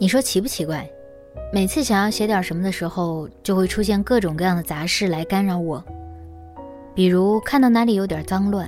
你说奇不奇怪？每次想要写点什么的时候，就会出现各种各样的杂事来干扰我。比如看到哪里有点脏乱，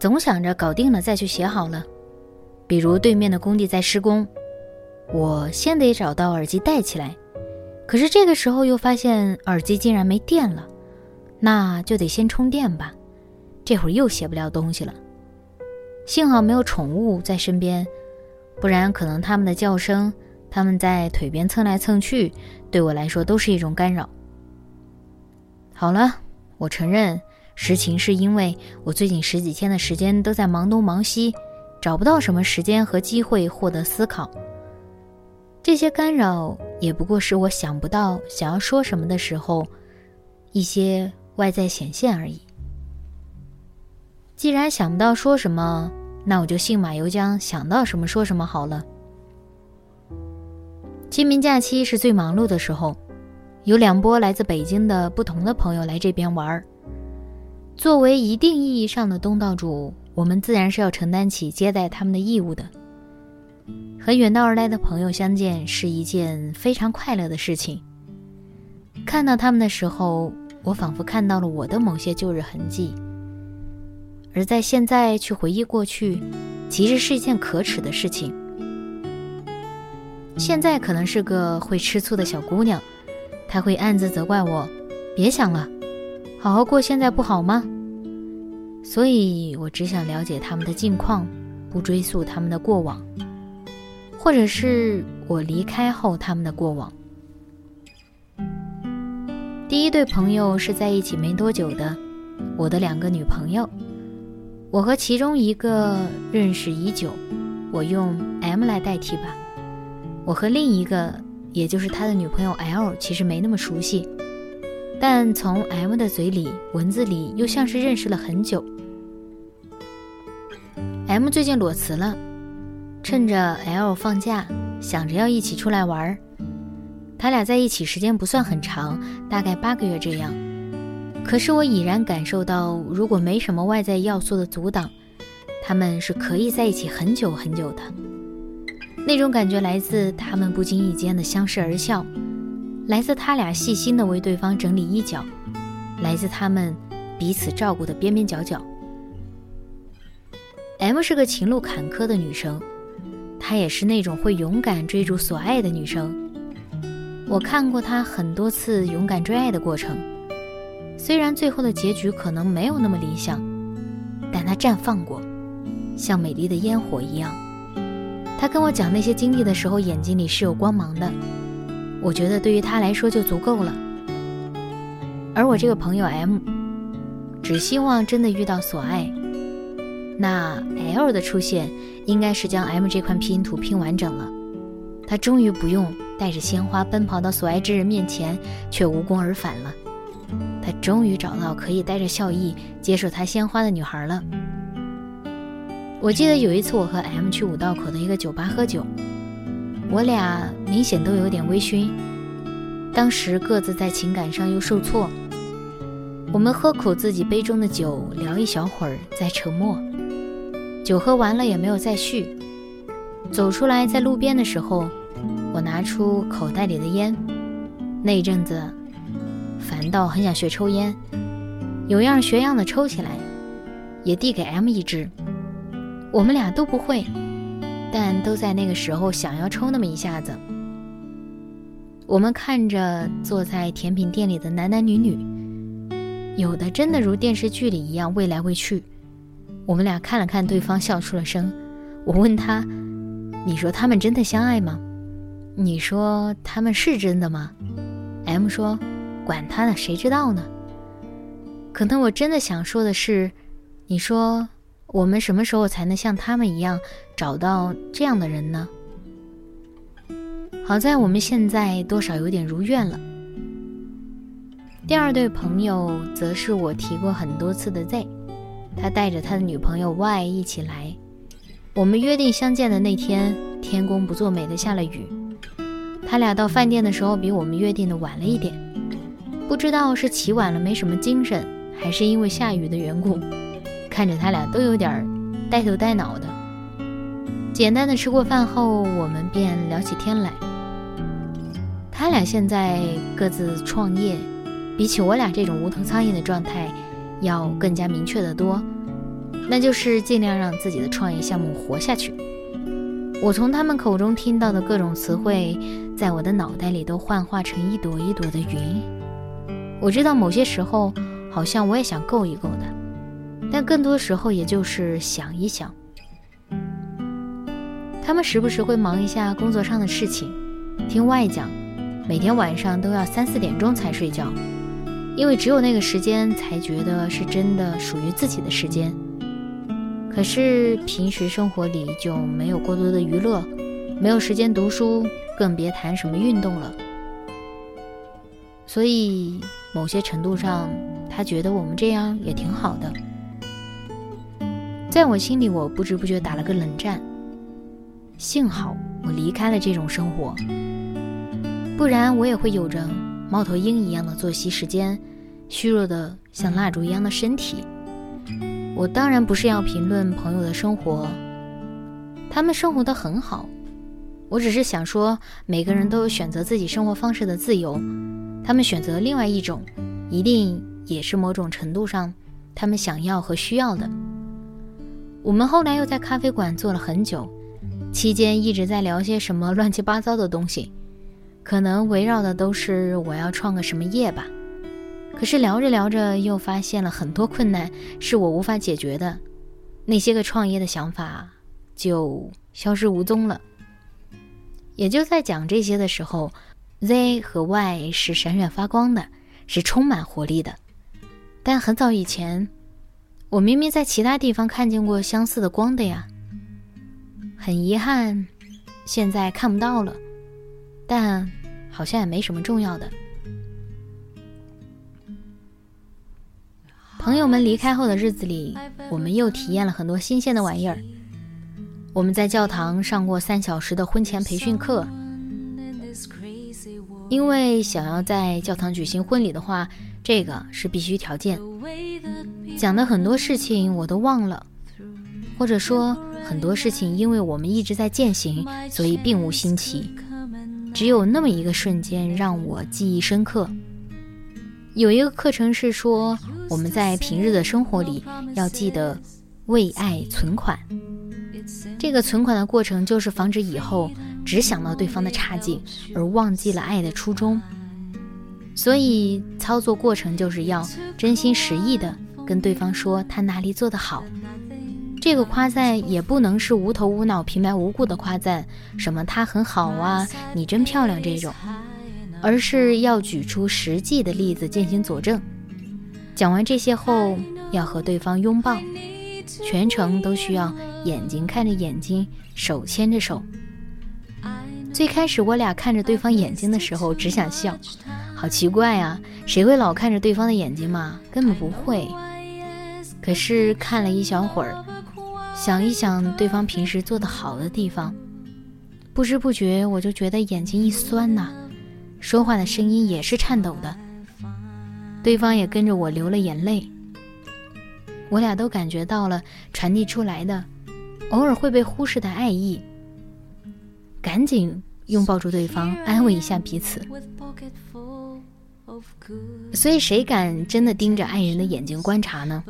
总想着搞定了再去写好了；比如对面的工地在施工，我先得找到耳机戴起来，可是这个时候又发现耳机竟然没电了，那就得先充电吧。这会儿又写不了东西了。幸好没有宠物在身边。不然，可能他们的叫声，他们在腿边蹭来蹭去，对我来说都是一种干扰。好了，我承认，实情是因为我最近十几天的时间都在忙东忙西，找不到什么时间和机会获得思考。这些干扰也不过是我想不到想要说什么的时候，一些外在显现而已。既然想不到说什么。那我就信马由缰，想到什么说什么好了。清明假期是最忙碌的时候，有两波来自北京的不同的朋友来这边玩儿。作为一定意义上的东道主，我们自然是要承担起接待他们的义务的。和远道而来的朋友相见是一件非常快乐的事情。看到他们的时候，我仿佛看到了我的某些旧日痕迹。而在现在去回忆过去，其实是一件可耻的事情。现在可能是个会吃醋的小姑娘，她会暗自责怪我：“别想了，好好过现在不好吗？”所以我只想了解他们的近况，不追溯他们的过往，或者是我离开后他们的过往。第一对朋友是在一起没多久的，我的两个女朋友。我和其中一个认识已久，我用 M 来代替吧。我和另一个，也就是他的女朋友 L，其实没那么熟悉，但从 M 的嘴里、文字里又像是认识了很久。M 最近裸辞了，趁着 L 放假，想着要一起出来玩儿。他俩在一起时间不算很长，大概八个月这样。可是我已然感受到，如果没什么外在要素的阻挡，他们是可以在一起很久很久的。那种感觉来自他们不经意间的相视而笑，来自他俩细心的为对方整理衣角，来自他们彼此照顾的边边角角。M 是个情路坎坷的女生，她也是那种会勇敢追逐所爱的女生。我看过她很多次勇敢追爱的过程。虽然最后的结局可能没有那么理想，但他绽放过，像美丽的烟火一样。他跟我讲那些经历的时候，眼睛里是有光芒的。我觉得对于他来说就足够了。而我这个朋友 M，只希望真的遇到所爱。那 L 的出现，应该是将 M 这块拼图拼完整了。他终于不用带着鲜花奔跑到所爱之人面前，却无功而返了。他终于找到可以带着笑意接受他鲜花的女孩了。我记得有一次，我和 M 去五道口的一个酒吧喝酒，我俩明显都有点微醺。当时各自在情感上又受挫，我们喝口自己杯中的酒，聊一小会儿，再沉默。酒喝完了也没有再续。走出来，在路边的时候，我拿出口袋里的烟，那一阵子。烦到很想学抽烟，有样学样的抽起来，也递给 M 一支。我们俩都不会，但都在那个时候想要抽那么一下子。我们看着坐在甜品店里的男男女女，有的真的如电视剧里一样喂来喂去。我们俩看了看对方，笑出了声。我问他：“你说他们真的相爱吗？你说他们是真的吗？”M 说。管他呢，谁知道呢？可能我真的想说的是，你说我们什么时候才能像他们一样找到这样的人呢？好在我们现在多少有点如愿了。第二对朋友则是我提过很多次的 Z，他带着他的女朋友 Y 一起来。我们约定相见的那天，天公不作美的下了雨。他俩到饭店的时候比我们约定的晚了一点，不知道是起晚了没什么精神，还是因为下雨的缘故，看着他俩都有点呆头呆脑的。简单的吃过饭后，我们便聊起天来。他俩现在各自创业。比起我俩这种无头苍蝇的状态，要更加明确的多，那就是尽量让自己的创业项目活下去。我从他们口中听到的各种词汇，在我的脑袋里都幻化成一朵一朵的云。我知道某些时候，好像我也想够一够的，但更多时候也就是想一想。他们时不时会忙一下工作上的事情，听外讲，每天晚上都要三四点钟才睡觉。因为只有那个时间才觉得是真的属于自己的时间，可是平时生活里就没有过多的娱乐，没有时间读书，更别谈什么运动了。所以某些程度上，他觉得我们这样也挺好的。在我心里，我不知不觉打了个冷战。幸好我离开了这种生活，不然我也会有着。猫头鹰一样的作息时间，虚弱的像蜡烛一样的身体。我当然不是要评论朋友的生活，他们生活的很好。我只是想说，每个人都有选择自己生活方式的自由。他们选择另外一种，一定也是某种程度上他们想要和需要的。我们后来又在咖啡馆坐了很久，期间一直在聊些什么乱七八糟的东西。可能围绕的都是我要创个什么业吧，可是聊着聊着又发现了很多困难是我无法解决的，那些个创业的想法就消失无踪了。也就在讲这些的时候，Z 和 Y 是闪闪发光的，是充满活力的。但很早以前，我明明在其他地方看见过相似的光的呀，很遗憾，现在看不到了。但好像也没什么重要的。朋友们离开后的日子里，我们又体验了很多新鲜的玩意儿。我们在教堂上过三小时的婚前培训课，因为想要在教堂举行婚礼的话，这个是必须条件。讲的很多事情我都忘了，或者说很多事情因为我们一直在践行，所以并无新奇。只有那么一个瞬间让我记忆深刻。有一个课程是说，我们在平日的生活里要记得为爱存款。这个存款的过程就是防止以后只想到对方的差劲，而忘记了爱的初衷。所以操作过程就是要真心实意的跟对方说他哪里做得好。这个夸赞也不能是无头无脑、平白无故的夸赞，什么他很好啊，你真漂亮这种，而是要举出实际的例子进行佐证。讲完这些后，要和对方拥抱，全程都需要眼睛看着眼睛，手牵着手。最开始我俩看着对方眼睛的时候，只想笑，好奇怪啊，谁会老看着对方的眼睛嘛？根本不会。可是看了一小会儿。想一想对方平时做的好的地方，不知不觉我就觉得眼睛一酸呐，说话的声音也是颤抖的，对方也跟着我流了眼泪。我俩都感觉到了传递出来的偶尔会被忽视的爱意，赶紧拥抱住对方，安慰一下彼此。所以，谁敢真的盯着爱人的眼睛观察呢？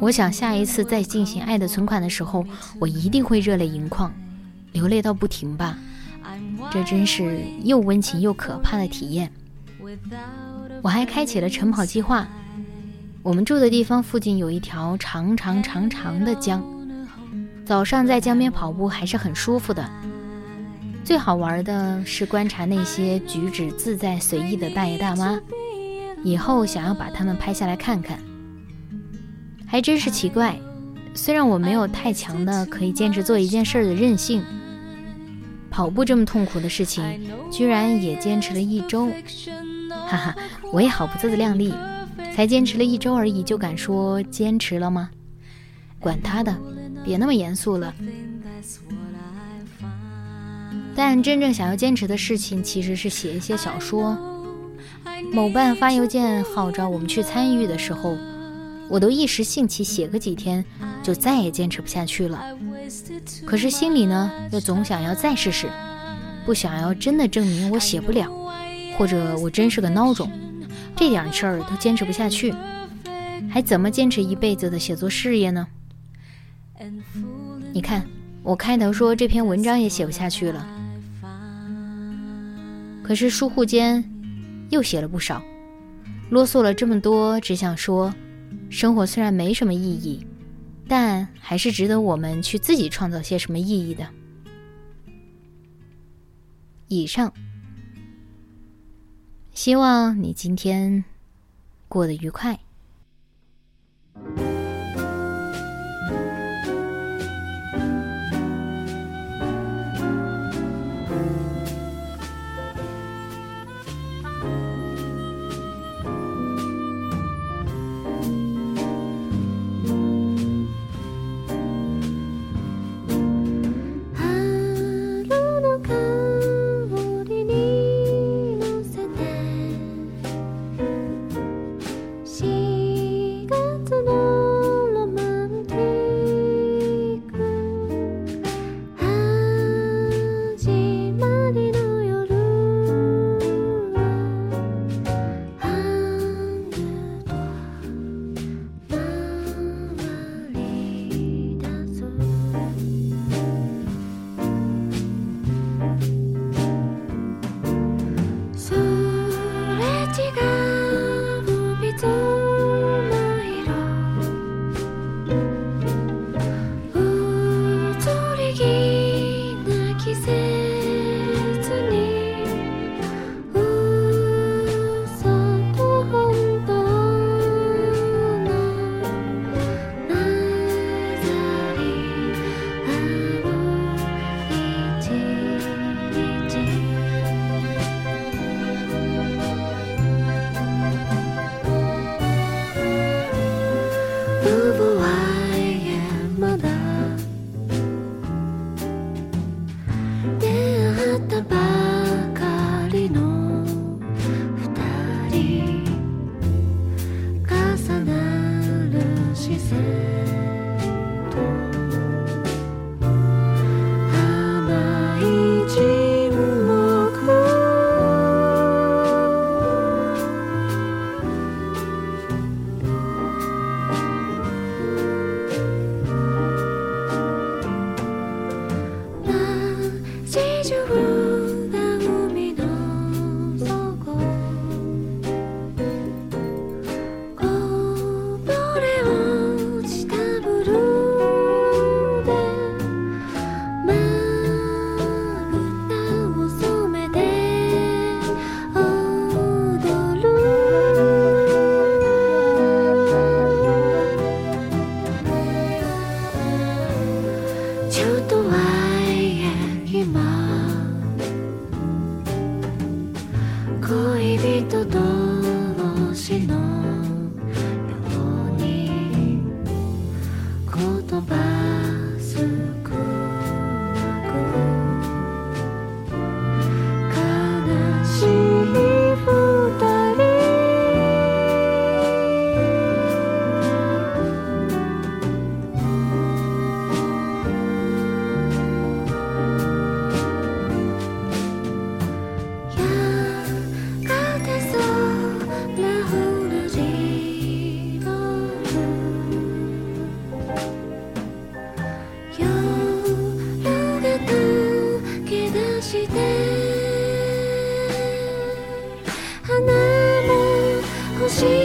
我想下一次再进行爱的存款的时候，我一定会热泪盈眶，流泪到不停吧。这真是又温情又可怕的体验。我还开启了晨跑计划。我们住的地方附近有一条长长长长的江，早上在江边跑步还是很舒服的。最好玩的是观察那些举止自在随意的大爷大妈，以后想要把他们拍下来看看。还真是奇怪，虽然我没有太强的可以坚持做一件事的韧性，跑步这么痛苦的事情，居然也坚持了一周。哈哈，我也好不自量力，才坚持了一周而已，就敢说坚持了吗？管他的，别那么严肃了。但真正想要坚持的事情，其实是写一些小说。某办发邮件号召我们去参与的时候，我都一时兴起写个几天，就再也坚持不下去了。可是心里呢，又总想要再试试，不想要真的证明我写不了，或者我真是个孬种，这点事儿都坚持不下去，还怎么坚持一辈子的写作事业呢？你看，我开头说这篇文章也写不下去了。可是疏忽间，又写了不少，啰嗦了这么多，只想说，生活虽然没什么意义，但还是值得我们去自己创造些什么意义的。以上，希望你今天过得愉快。花 she